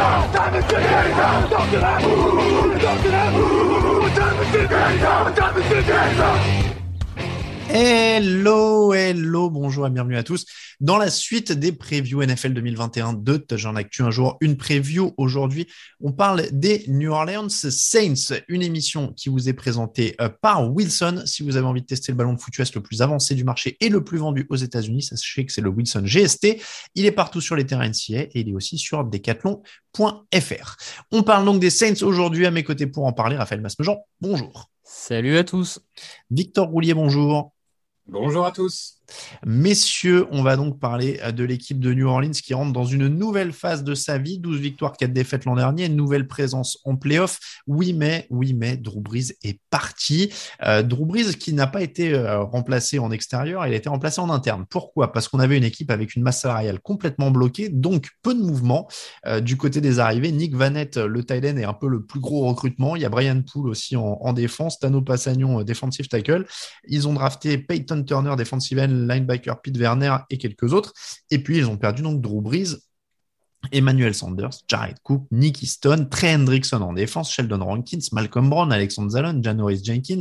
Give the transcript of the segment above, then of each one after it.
我们的是天才我跳起来呜跳起来呜呜呜是天才我们的是天才 Hello, hello, bonjour et bienvenue à tous. Dans la suite des previews NFL 2021 de J'en Actu un jour, une preview. Aujourd'hui, on parle des New Orleans Saints, une émission qui vous est présentée euh, par Wilson. Si vous avez envie de tester le ballon de foot US le plus avancé du marché et le plus vendu aux États-Unis, sachez que c'est le Wilson GST. Il est partout sur les terrains NCA et il est aussi sur decathlon.fr. On parle donc des Saints aujourd'hui. À mes côtés pour en parler, Raphaël Masmejean, bonjour. Salut à tous. Victor Roulier, bonjour. Bonjour à tous. Messieurs, on va donc parler de l'équipe de New Orleans qui rentre dans une nouvelle phase de sa vie. 12 victoires, 4 défaites l'an dernier, nouvelle présence en playoff. Oui, mais, oui, mais Drew Brees est parti. Euh, Drew Brees qui n'a pas été euh, remplacé en extérieur, il a été remplacé en interne. Pourquoi? Parce qu'on avait une équipe avec une masse salariale complètement bloquée, donc peu de mouvement. Euh, du côté des arrivées, Nick Vanette, le Thailand, est un peu le plus gros recrutement. Il y a Brian Poole aussi en, en défense, Tano Passagnon, defensive tackle. Ils ont drafté Peyton Turner, defensive end, linebacker Pete Werner et quelques autres. Et puis, ils ont perdu donc Drew Brees, Emmanuel Sanders, Jared Cook, Nicky Stone, Trey Hendrickson en défense, Sheldon Rankins, Malcolm Brown, Alexander Zalon, Janoris Jenkins,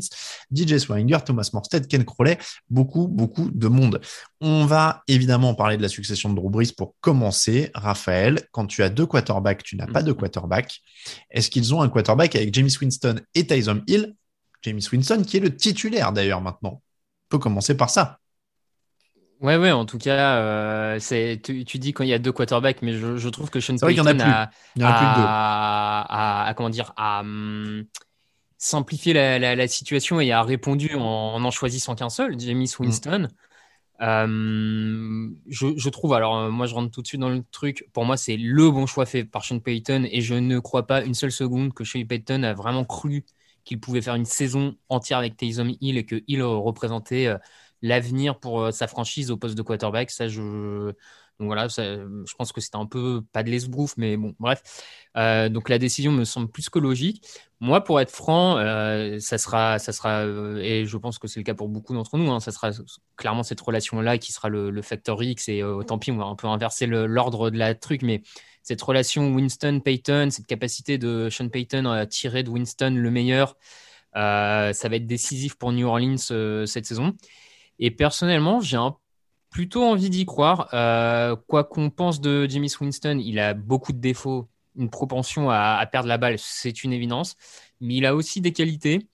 DJ Swinger, Thomas Morstead, Ken Crowley, beaucoup, beaucoup de monde. On va évidemment parler de la succession de Drew Brees pour commencer. Raphaël, quand tu as deux quarterbacks, tu n'as pas de quarterback. Est-ce qu'ils ont un quarterback avec James Winston et Tyson Hill? James Winston qui est le titulaire d'ailleurs maintenant. On peut commencer par ça. Ouais, ouais, en tout cas, euh, c'est, tu, tu dis quand il y a deux quarterbacks, mais je, je trouve que Sean C'est vrai qu'il y en a Payton plus. a, plus a- a- comment dire, a hum, simplifié la, la- la situation et a répondu en en, en choisissant qu'un seul, James Mm. Winston. Euh, je, je trouve, alors euh, moi je rentre tout de suite dans le truc, pour moi c'est le bon choix fait par Sean Payton et je ne crois pas une seule seconde que Sean Payton a vraiment cru qu'il pouvait faire une saison entière avec Taysom Hill et que Hill représentait euh, l'avenir pour euh, sa franchise au poste de quarterback. Ça, je. Voilà, ça, je pense que c'était un peu pas de l'esbrouf, mais bon, bref. Euh, donc la décision me semble plus que logique. Moi, pour être franc, euh, ça sera, ça sera, et je pense que c'est le cas pour beaucoup d'entre nous, hein, ça sera clairement cette relation-là qui sera le, le facteur X. Et tant pis, on va un peu inverser l'ordre de la truc, mais cette relation Winston-Payton, cette capacité de Sean Payton à tirer de Winston le meilleur, ça va être décisif pour New Orleans cette saison. Et personnellement, j'ai plutôt envie d'y croire. Euh, quoi qu'on pense de James Winston, il a beaucoup de défauts, une propension à, à perdre la balle, c'est une évidence. Mais il a aussi des qualités.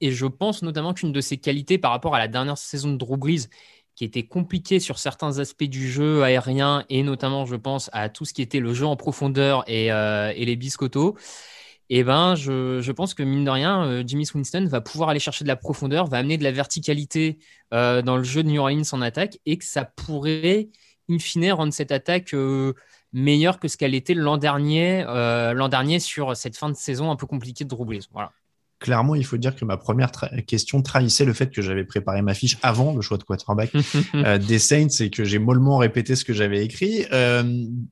Et je pense notamment qu'une de ses qualités par rapport à la dernière saison de Drew Brees, qui était compliquée sur certains aspects du jeu aérien, et notamment, je pense, à tout ce qui était le jeu en profondeur et, euh, et les biscottos, eh ben, je, je pense que mine de rien, euh, Jimmy Winston va pouvoir aller chercher de la profondeur, va amener de la verticalité euh, dans le jeu de New Orleans en attaque et que ça pourrait, in fine, rendre cette attaque euh, meilleure que ce qu'elle était l'an dernier, euh, l'an dernier sur cette fin de saison un peu compliquée de Drew Brees. Voilà. Clairement, il faut dire que ma première tra- question trahissait le fait que j'avais préparé ma fiche avant le choix de quarterback des Saints et que j'ai mollement répété ce que j'avais écrit.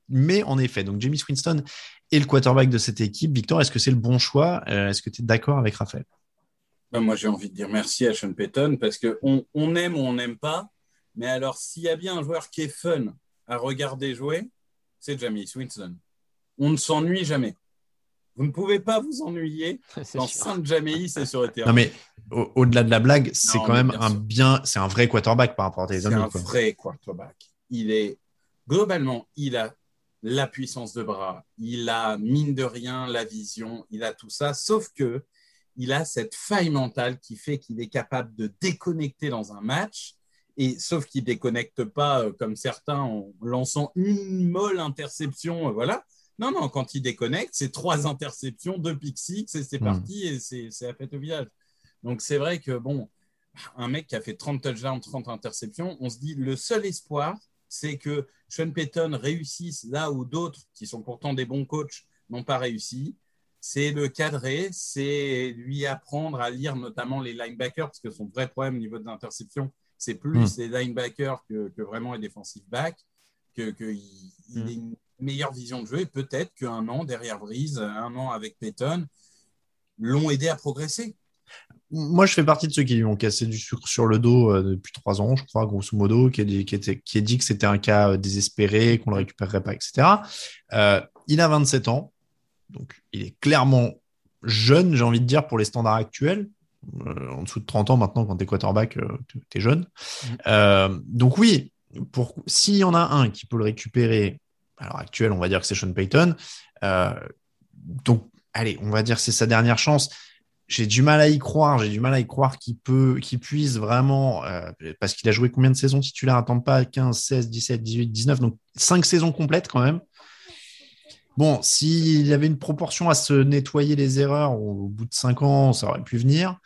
Mais en effet, donc James Winston est le quarterback de cette équipe. Victor, est-ce que c'est le bon choix? Euh, Est-ce que tu es d'accord avec Raphaël? Ben, moi, j'ai envie de dire merci à Sean Payton parce qu'on on aime ou on n'aime pas. Mais alors, s'il y a bien un joueur qui est fun à regarder jouer, c'est James Winston. On ne s'ennuie jamais. Vous ne pouvez pas vous ennuyer C'est dans. Saint Jameis et sur le terrain. Non, mais au- au-delà de la blague, c'est quand même bien un sûr. bien, c'est un vrai quarterback par rapport à tes C'est amis. un quoi. vrai quarterback. Il est globalement, il a la puissance de bras, il a mine de rien la vision, il a tout ça, sauf que il a cette faille mentale qui fait qu'il est capable de déconnecter dans un match. Et sauf qu'il déconnecte pas euh, comme certains en lançant une molle interception, euh, voilà. Non, non, quand il déconnecte, c'est trois interceptions, deux pick six, et c'est Mm. parti, et c'est c'est la fête au village. Donc c'est vrai que bon, un mec qui a fait 30 touchdowns, 30 interceptions. On se dit, le seul espoir, c'est que Sean Payton réussisse là où d'autres, qui sont pourtant des bons coachs, n'ont pas réussi. C'est le cadrer, c'est lui apprendre à lire notamment les linebackers, parce que son vrai problème au niveau de l'interception, c'est plus hmm. les linebackers que, vraiment les defensive backs, qu'il que hmm. ait une meilleure vision de jeu et peut-être qu'un an derrière Breeze, un an avec Payton, l'ont aidé à progresser. Moi, je fais partie de ceux qui lui ont cassé du sucre sur le dos euh, depuis trois ans, je crois, grosso modo, qui a dit, qui qui dit que c'était un cas euh, désespéré, qu'on ne le récupérerait pas, etc. Euh, il a 27 ans, donc il est clairement jeune, j'ai envie de dire, pour les standards actuels. en dessous de 30 ans maintenant, quand tu es quarterback, tu es jeune. Mm. donc oui, s'il y en a un qui peut le récupérer, à l'heure actuelle, on va dire que c'est Sean Payton. donc, allez, on va dire que c'est sa dernière chance j'ai du mal à y croire. J'ai du mal à y croire qu'il peut, qu'il puisse vraiment, euh, parce qu'il a joué combien de saisons titulaires? Attends pas 15, 16, 17, 18, 19, donc 5 saisons complètes quand même. Bon, s'il y avait une proportion à se nettoyer les erreurs au, bout de 5 ans, ça aurait pu venir.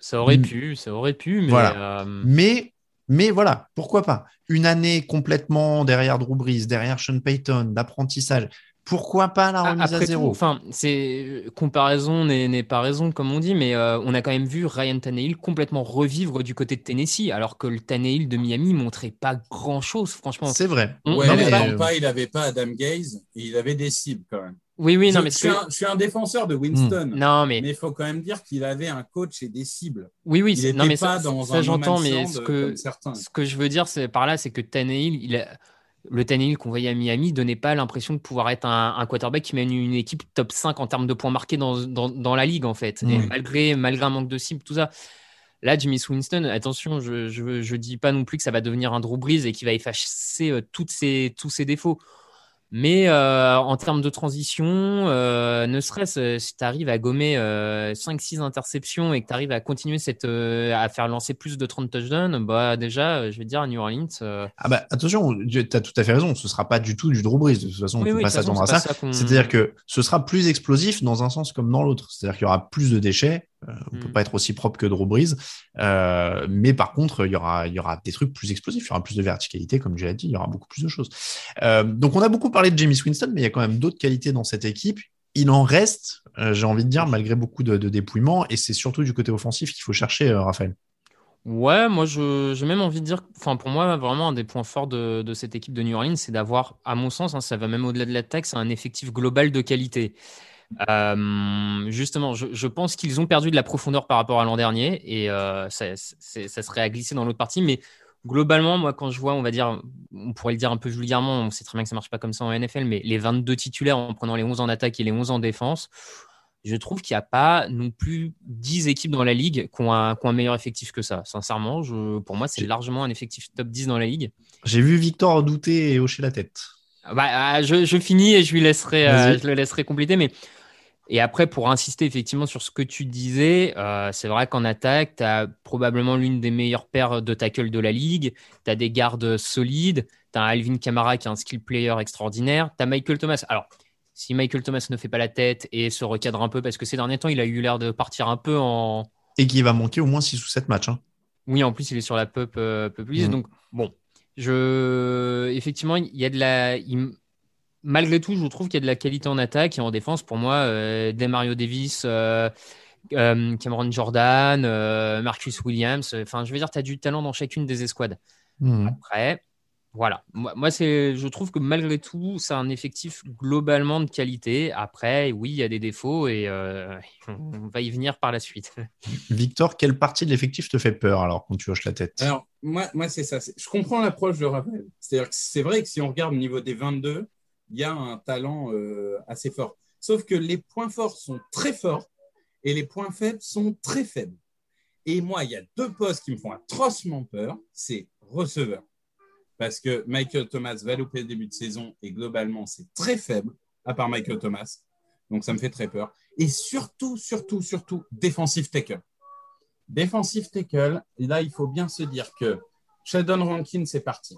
Ça aurait pu, ça aurait pu, mais. Voilà. Euh, mais, mais voilà, pourquoi pas? Une année complètement derrière Drew Brees, derrière Sean Payton, d'apprentissage pourquoi pas la remise à zéro Enfin, c'est comparaison n'est pas raison comme on dit, mais euh, on a quand même vu Ryan Tannehill complètement revivre du côté de Tennessee, alors que le Tannehill de Miami montrait pas grand chose, franchement. C'est vrai. Ouais, mais... pas, il avait pas Adam Gaze et il avait des cibles quand même. Oui, oui, non, je, mais je, suis un, défenseur de Winston. Hmm. Non, mais il faut quand même dire qu'il avait un coach et des cibles. Oui, oui, il non, mais pas ça, dans ça j'entends, mais ce que, ce que je veux dire, c'est par là, c'est que Tannehill, il a le Tannehill qu'on voyait à Miami donnait pas l'impression de pouvoir être un, quarterback qui mène une équipe top 5 en termes de points marqués dans, dans, la ligue, en fait. Et malgré, malgré un manque de cible, tout ça. Là, Jimmy Winston, attention, je ne je, dis pas non plus que ça va devenir un Drew Brees et qu'il va effacer euh, toutes ses, tous ses défauts. Mais euh, en termes de transition, euh, ne serait-ce euh, si tu arrives à gommer 5-6 interceptions et que tu arrives à continuer cette, à faire lancer plus de 30 touchdowns, bah déjà, je vais dire à New Orleans. Ah bah attention, tu as tout à fait raison, ce sera pas du tout du Drew Brees. De toute façon, on ne peut pas s'attendre à ça. C'est-à-dire que ce sera plus explosif dans un sens comme dans l'autre. C'est-à-dire qu'il y aura plus de déchets, on ne peut mm. pas être aussi propre que Drew Brees. Euh, mais par contre, il y, aura, il y aura des trucs plus explosifs, il y aura plus de verticalité, comme j'ai dit, il y aura beaucoup plus de choses. Euh, donc, on a beaucoup parlé de Jamie Winston, mais il y a quand même d'autres qualités dans cette équipe. Il en reste, euh, j'ai envie de dire, malgré beaucoup de, dépouillements. Et c'est surtout du côté offensif qu'il faut chercher, Raphaël. Ouais, moi j'ai même envie de dire, enfin pour moi vraiment un des points forts de, cette équipe de New Orleans, c'est d'avoir, à mon sens, hein, ça va même au-delà de l'attaque, c'est un effectif global de qualité. Euh, justement, je, pense qu'ils ont perdu de la profondeur par rapport à l'an dernier et euh, ça, serait à glisser dans l'autre partie. Mais globalement, moi, quand je vois, on va dire, on pourrait le dire un peu vulgairement, on sait très bien que ça marche pas comme ça en NFL, mais les 22 titulaires en prenant les 11 en attaque et les 11 en défense, je trouve qu'il n'y a pas non plus 10 équipes dans la ligue qui ont un, meilleur effectif que ça. Sincèrement, je, pour moi, c'est largement un effectif top 10 dans la ligue. J'ai vu Victor douter et hocher la tête. Bah, ah, je, finis et je lui laisserai, euh, je le laisserai compléter, mais et après, pour insister effectivement sur ce que tu disais, euh, c'est vrai qu'en attaque, tu as probablement l'une des meilleures paires de tackles de la ligue. Tu as des gardes solides. Tu as Alvin Kamara qui est un skill player extraordinaire. Tu as Michael Thomas. Alors, si Michael Thomas ne fait pas la tête et se recadre un peu, parce que ces derniers temps, il a eu l'air de partir un peu en. Et qui va manquer au moins 6 ou 7 matchs. Hein. Oui, en plus, il est sur la pup, euh. Mm. Donc, bon, je... effectivement, il y a de la malgré tout, je trouve qu'il y a de la qualité en attaque et en défense. Pour moi, euh, Demario Davis, euh, euh, Cameron Jordan, Marcus Williams. Enfin, je veux dire, tu as du talent dans chacune des escouades. Hmm. Après, voilà. Moi, c'est, je trouve que malgré tout, c'est un effectif globalement de qualité. Après, oui, il y a des défauts et on va y venir par la suite. Victor, quelle partie de l'effectif te fait peur alors quand tu hoches la tête? Alors, moi, moi c'est ça. Je comprends l'approche de Raphaël. C'est-à-dire que c'est vrai que si on regarde au niveau des 22, il y a un talent euh, assez fort. Sauf que les points forts sont très forts et les points faibles sont très faibles. Et moi, il y a deux postes qui me font atrocement peur, c'est receveur. Parce que Michael Thomas va louper le début de saison et globalement, c'est très faible, à part Michael Thomas. Donc, ça me fait très peur. Et surtout, surtout, surtout, défensif tackle. Défensif tackle, là, il faut bien se dire que Sheldon Rankin, c'est parti.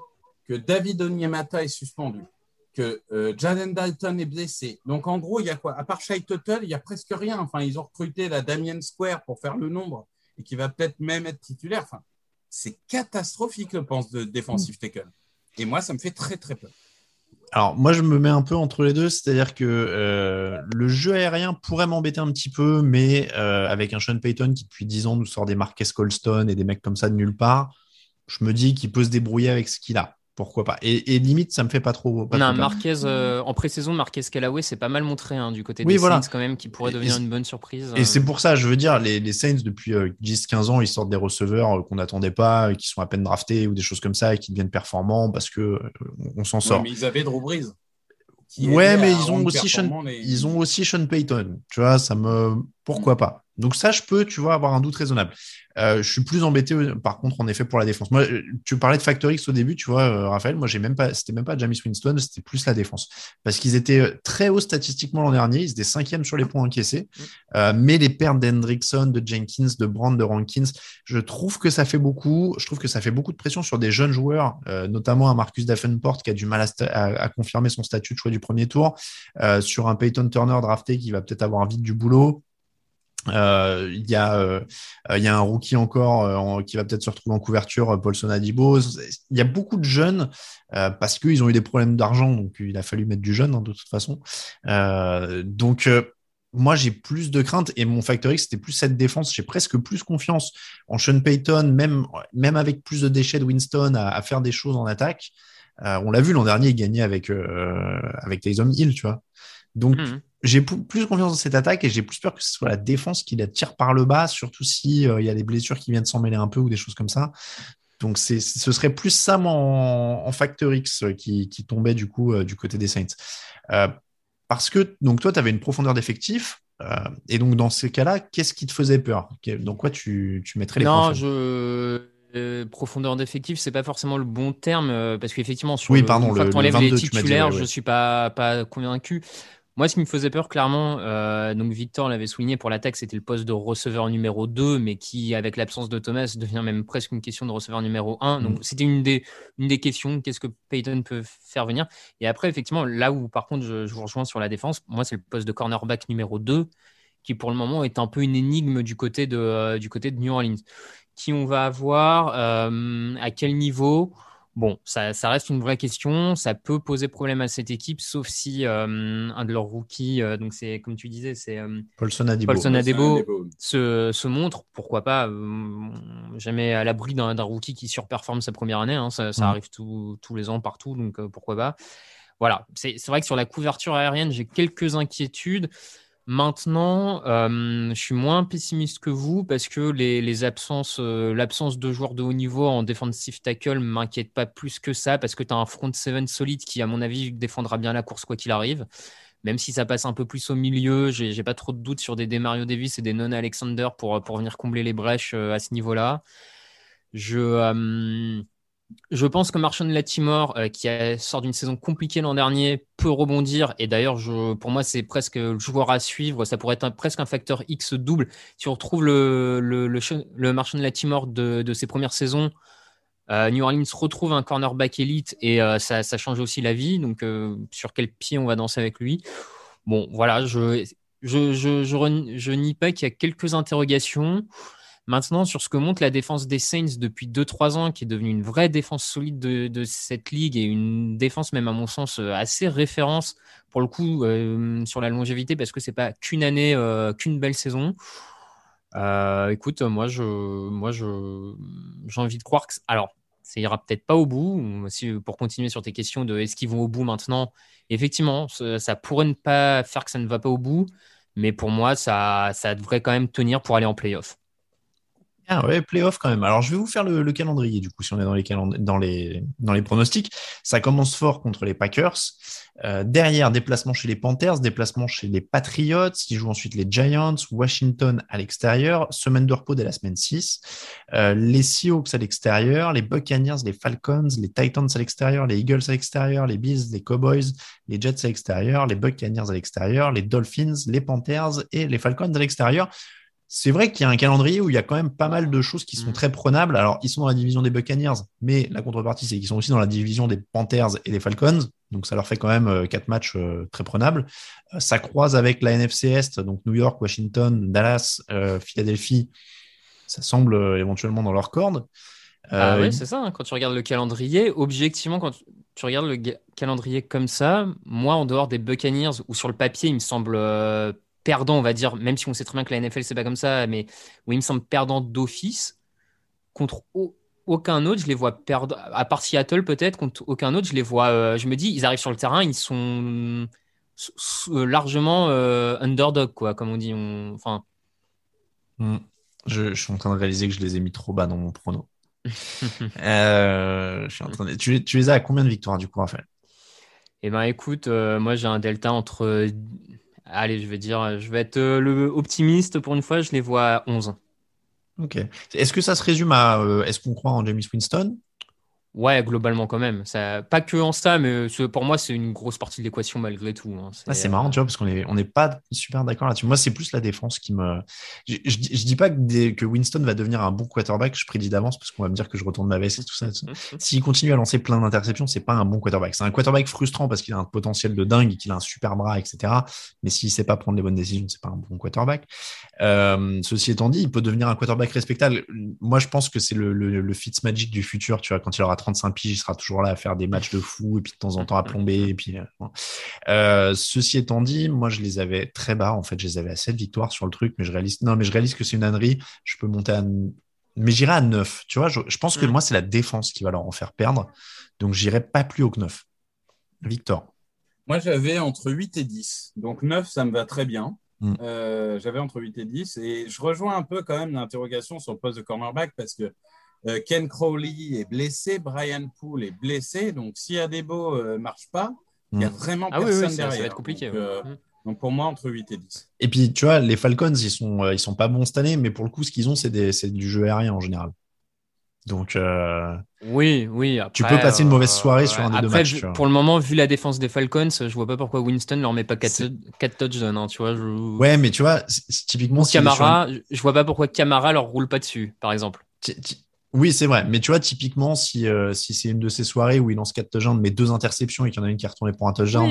Que David Onyemata est suspendu que euh, Jaden Dalton est blessé. Donc, en gros, il y a quoi? À part Shai Tuttle, il n'y a presque rien. Enfin, ils ont recruté la Damien Square pour faire le nombre. et qui va peut-être même être titulaire. Enfin, c'est catastrophique, je pense, de défensive tackle. Et moi, ça me fait très, très peur. Alors, moi, je me mets un peu entre les deux, c'est-à-dire que euh, le jeu aérien pourrait m'embêter un petit peu, mais euh, avec un Sean Payton qui, depuis 10 ans, nous sort des Marques Colston et des mecs comme ça de nulle part, je me dis qu'il peut se débrouiller avec ce qu'il a pourquoi pas. Et, limite, ça me fait pas trop. non, Marquez, euh, en pré-saison, Marquez Callaway, c'est pas mal montré hein, du côté des Saints quand même, qui pourrait devenir une bonne surprise. Et c'est pour ça, je veux dire, les, Saints, depuis 10-15 ans, ils sortent des receveurs qu'on n'attendait pas, qui sont à peine draftés ou des choses comme ça, et qui deviennent performants parce que on s'en sort. mais ils avaient Drew Brees. Ouais, mais ils ont, aussi Sean, ils ont aussi Sean Payton. Tu vois, ça me. Pourquoi pas Donc, ça, je peux, tu vois, avoir un doute raisonnable. Euh, je suis plus embêté, euh, par contre, en effet, pour la défense. Moi, euh, tu parlais de Factor X au début, tu vois, Raphaël. Moi, j'ai même pas, c'était même pas James Winston, c'était plus la défense. Parce qu'ils étaient très hauts statistiquement l'an dernier. Ils étaient cinquièmes sur les points encaissés. Mm. mais les pertes d'Hendrickson, de Jenkins, de Brand, de Rankins, je trouve que ça fait beaucoup. Je trouve que ça fait beaucoup de pression sur des jeunes joueurs, notamment un Marcus Davenport qui a du mal à, confirmer son statut de choix du premier tour, sur un Peyton Turner drafté qui va peut-être avoir vite du boulot. Euh, il y, a, euh, y a un rookie encore euh, qui va peut-être se retrouver en couverture, Paulson Adibo. Il y a beaucoup de jeunes parce qu'ils ont eu des problèmes d'argent, donc il a fallu mettre du jeune hein, de toute façon. donc moi j'ai plus de crainte et mon facteur X c'était plus cette défense. J'ai presque plus confiance en Sean Payton, même, même avec plus de déchets de Winston à, faire des choses en attaque. on l'a vu l'an dernier, il gagnait avec, avec Taysom Hill, tu vois. Donc, mmh j'ai plus confiance dans cette attaque et j'ai plus peur que ce soit la défense qui la tire par le bas, surtout si euh, il y a des blessures qui viennent s'en mêler un peu ou des choses comme ça. Donc ce serait plus ça en, en Factor X euh, qui, tombait du coup euh, du côté des Saints. parce que donc toi, tu avais une profondeur d'effectif. et donc dans ces cas-là, qu'est-ce qui te faisait peur? Donc quoi tu, tu mettrais les Non, je profondeur d'effectif, c'est pas forcément le bon terme parce qu'effectivement sur oui, pardon, le, les titulaires, je suis pas pas convaincu. Moi, ce qui me faisait peur, clairement, euh, donc Victor l'avait souligné pour l'attaque, c'était le poste de receveur numéro 2, mais qui, avec l'absence de Thomas, devient même presque une question de receveur numéro 1. Donc, mm. c'était une des, une des questions qu'est-ce que Peyton peut faire venir Et après, effectivement, là où, par contre, je, vous rejoins sur la défense, moi, c'est le poste de cornerback numéro 2, qui pour le moment est un peu une énigme du côté de, euh, du côté de New Orleans. Qui on va avoir, euh, à quel niveau? Bon, ça, reste une vraie question. Ça peut poser problème à cette équipe, sauf si euh, un de leurs rookies, euh, donc c'est comme tu disais, c'est euh, Paulson Adebo, se, montre. Pourquoi pas Jamais à l'abri d'un rookie qui surperforme sa première année. Hein, ça, mm. arrive tous les ans partout, donc pourquoi pas Voilà, c'est vrai que sur la couverture aérienne, j'ai quelques inquiétudes. Maintenant, euh, je suis moins pessimiste que vous parce que les, absences, euh, l'absence de joueurs de haut niveau en defensive tackle ne m'inquiète pas plus que ça parce que tu as un front seven solide qui, à mon avis, défendra bien la course quoi qu'il arrive. Même si ça passe un peu plus au milieu, j'ai pas trop de doutes sur des Demario Davis et des Non Alexander pour, pour venir combler les brèches euh, à ce niveau-là. Je. Je pense que Marshall Latimore, euh, qui sort d'une saison compliquée l'an dernier, peut rebondir. Et d'ailleurs, pour moi, c'est presque le joueur à suivre. Ça pourrait être presque un facteur X double. Si on retrouve le, le, le, Marshall Latimore de, ses premières saisons, euh, New Orleans retrouve un cornerback élite et euh, ça, change aussi la vie. Donc, sur quel pied on va danser avec lui? Bon, voilà, je, je, je, je nie pas qu'il y a quelques interrogations. Maintenant, sur ce que montre la défense des Saints depuis 2-3 ans, qui est devenue une vraie défense solide de, cette ligue et une défense même à mon sens euh, assez référence pour le coup euh, sur la longévité parce que c'est pas qu'une année, euh, qu'une belle saison. écoute, moi je, j'ai envie de croire que, alors, ça ira peut-être pas au bout. pour continuer sur tes questions de est-ce qu'ils vont au bout maintenant, effectivement, ça, pourrait ne pas faire que ça ne va pas au bout, mais pour moi, ça, ça devrait quand même tenir pour aller en playoff. Ah ouais, playoff quand même. Alors je vais vous faire le, calendrier du coup, si on est dans les, dans les, dans les pronostics. Ça commence fort contre les Packers. Euh, derrière, déplacement chez les Panthers, déplacement chez les Patriots. Ils jouent ensuite les Giants, Washington à l'extérieur, semaine de repos dès la semaine 6. Euh, les Seahawks à l'extérieur, les Buccaneers, les Falcons, les Titans à l'extérieur, les Eagles à l'extérieur, les Bills, les Cowboys, les Jets à l'extérieur, les Buccaneers à l'extérieur, les Dolphins, les Panthers et les Falcons à l'extérieur c'est vrai qu'il y a un calendrier où il y a quand même pas mal de choses qui sont mm. très prenables. Alors, ils sont dans la division des Buccaneers, mais la contrepartie, c'est qu'ils sont aussi dans la division des Panthers et des Falcons. Donc, ça leur fait quand même euh, quatre matchs euh, très prenables. Euh, ça croise avec la NFC Est, donc New York, Washington, Dallas, Philadelphie. ça semble éventuellement dans leur corde. Ah oui, c'est ça. Hein. Quand tu regardes le calendrier, objectivement, quand tu regardes le calendrier comme ça, moi, en dehors des Buccaneers, ou sur le papier, il me semble perdant, on va dire, même si on sait très bien que la NFL, c'est pas comme ça, mais où il me semble perdant d'office, contre aucun autre, je les vois perdre, à part Seattle peut-être, contre aucun autre, je les vois, euh, je me dis, ils arrivent sur le terrain, ils sont largement euh, underdog, quoi, comme on dit. Enfin. Hmm. Je, suis en train de réaliser que je les ai mis trop bas dans mon prono. Euh, je suis en train tu, tu, les as à combien de victoires du coup, Raphaël? Eh ben, écoute, moi j'ai un delta entre Allez, je vais dire, je vais être euh, le optimiste pour une fois, je les vois à 11. Ok. Est-ce que ça se résume à euh, est-ce qu'on croit en James Winston? Ouais, globalement quand même. Ça, pas que en ça, mais pour moi, c'est une grosse partie de l'équation malgré tout. Hein. Ah, c'est marrant, tu vois, parce qu'on n'est on est pas super d'accord là-dessus. Moi, c'est plus la défense qui me. Je, je, dis pas que, que, Winston va devenir un bon quarterback, je prédis d'avance parce qu'on va me dire que je retourne ma veste et tout ça. S'il continue à lancer plein d'interceptions, c'est pas un bon quarterback. C'est un quarterback frustrant parce qu'il a un potentiel de dingue, qu'il a un super bras, etc. Mais s'il sait pas prendre les bonnes décisions, c'est pas un bon quarterback. Euh, ceci étant dit, il peut devenir un quarterback respectable. Moi, je pense que c'est le, le, le Fitzmagic du futur, tu vois, quand il aura 35 piges, il sera toujours là à faire des matchs de fou et puis de temps en temps à plomber. Et puis, euh, euh, ceci étant dit, moi, je les avais très bas. En fait, je les avais à 7 victoires sur le truc, mais je réalise, non, mais je réalise que c'est une ânerie. Je peux monter à, mais j'irai à 9. Tu vois, je, pense que mm. moi, c'est la défense qui va leur en faire perdre. Donc, j'irai pas plus haut que 9. Victor. Moi, j'avais entre 8 et 10. Donc, 9, ça me va très bien. Mm. Euh, j'avais entre 8 et 10. Et je rejoins un peu quand même l'interrogation sur le poste de cornerback parce que euh, Ken Crowley est blessé, Brian Poole est blessé. Donc, si Adebo ne euh, marche pas, il n'y a mm. vraiment ah personne derrière. Ça va être compliqué. Euh, mm. Donc, pour moi, entre 8 et 10. Et puis, tu vois, les Falcons, ils sont, ils sont pas bons cette année, mais pour le coup, ce qu'ils ont, c'est du jeu aérien en général. Donc, oui, oui. tu peux passer une mauvaise soirée sur un des deux matchs. Pour le moment, vu la défense des Falcons, je vois pas pourquoi Winston leur met pas 4, touchdowns. Hein, tu vois, Ouais, mais tu vois, typiquement. Camara, je vois pas pourquoi Camara leur roule pas dessus, par exemple. Oui, c'est vrai. Mais tu vois, typiquement, si, euh, si c'est une de ces soirées où il lance quatre touchdowns, mais deux interceptions et qu'il y en a une qui est retournée pour un touchdown,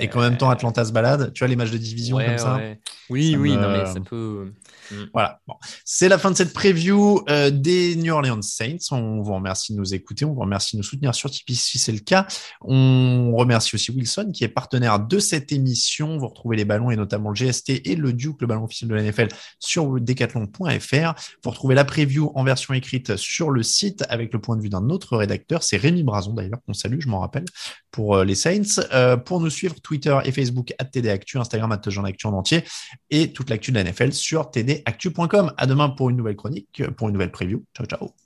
et qu'en même temps Atlanta se balade, tu vois, les matchs de division comme ça. Oui, oui, non, mais ça peut. Mm. Voilà. Bon. C'est la fin de cette preview euh, des New Orleans Saints. On vous remercie de nous écouter. On vous remercie de nous soutenir sur Tipeee si c'est le cas. On remercie aussi Wilson qui est partenaire de cette émission. Vous retrouvez les ballons et notamment le GST et le Duke, le ballon officiel de la NFL sur decathlon.fr. Vous retrouvez la preview en version écrite sur le site avec le point de vue d'un autre rédacteur. C'est Rémi Brazon d'ailleurs qu'on salue, je m'en rappelle, pour euh, les Saints. Euh, pour nous suivre, Twitter et Facebook à TDActu, Instagram à Actu en entier et toute l'actu de la NFL sur TD actu.com. À demain pour une nouvelle chronique, pour une nouvelle preview. Ciao, ciao.